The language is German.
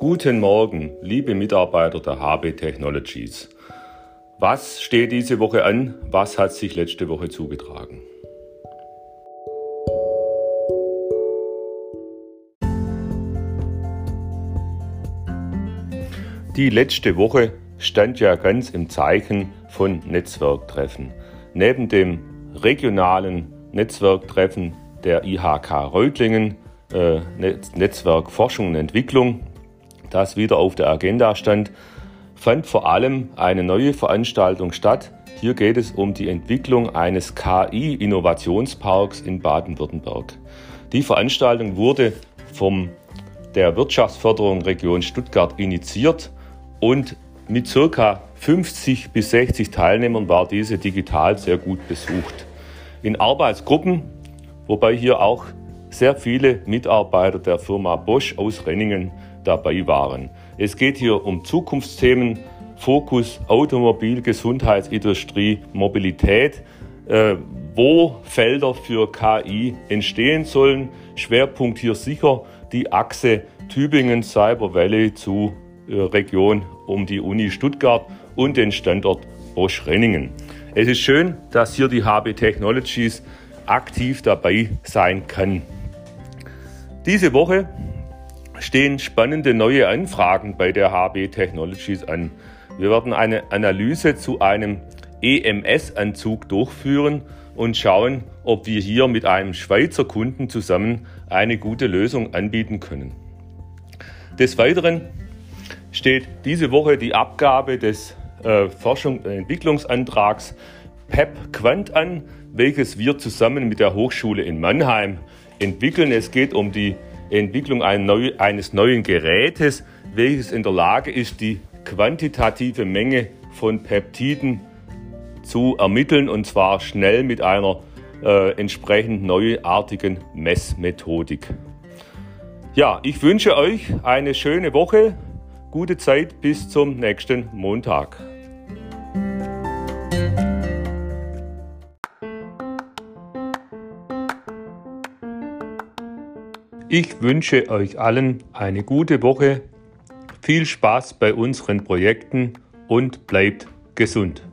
Guten Morgen, liebe Mitarbeiter der HB Technologies. Was steht diese Woche an? Was hat sich letzte Woche zugetragen? Die letzte Woche stand ja ganz im Zeichen von Netzwerktreffen. Neben dem regionalen Netzwerktreffen der IHK Reutlingen, äh, Netzwerk Forschung und Entwicklung, das wieder auf der Agenda stand, fand vor allem eine neue Veranstaltung statt. Hier geht es um die Entwicklung eines KI-Innovationsparks in Baden-Württemberg. Die Veranstaltung wurde von der Wirtschaftsförderung Region Stuttgart initiiert und mit ca. 50 bis 60 Teilnehmern war diese digital sehr gut besucht. In Arbeitsgruppen, wobei hier auch sehr viele Mitarbeiter der Firma Bosch aus Renningen dabei waren. Es geht hier um Zukunftsthemen, Fokus Automobil, Gesundheitsindustrie, Mobilität, äh, wo Felder für KI entstehen sollen. Schwerpunkt hier sicher die Achse Tübingen Cyber Valley zu äh, Region um die Uni Stuttgart und den Standort Bosch Renningen. Es ist schön, dass hier die HB Technologies aktiv dabei sein kann. Diese Woche stehen spannende neue Anfragen bei der HB Technologies an. Wir werden eine Analyse zu einem EMS-Anzug durchführen und schauen, ob wir hier mit einem Schweizer Kunden zusammen eine gute Lösung anbieten können. Des Weiteren steht diese Woche die Abgabe des äh, Forschung- und Entwicklungsantrags PEP Quant an, welches wir zusammen mit der Hochschule in Mannheim entwickeln. Es geht um die Entwicklung eines neuen Gerätes, welches in der Lage ist, die quantitative Menge von Peptiden zu ermitteln und zwar schnell mit einer äh, entsprechend neuartigen Messmethodik. Ja, ich wünsche euch eine schöne Woche, gute Zeit bis zum nächsten Montag. Ich wünsche euch allen eine gute Woche, viel Spaß bei unseren Projekten und bleibt gesund.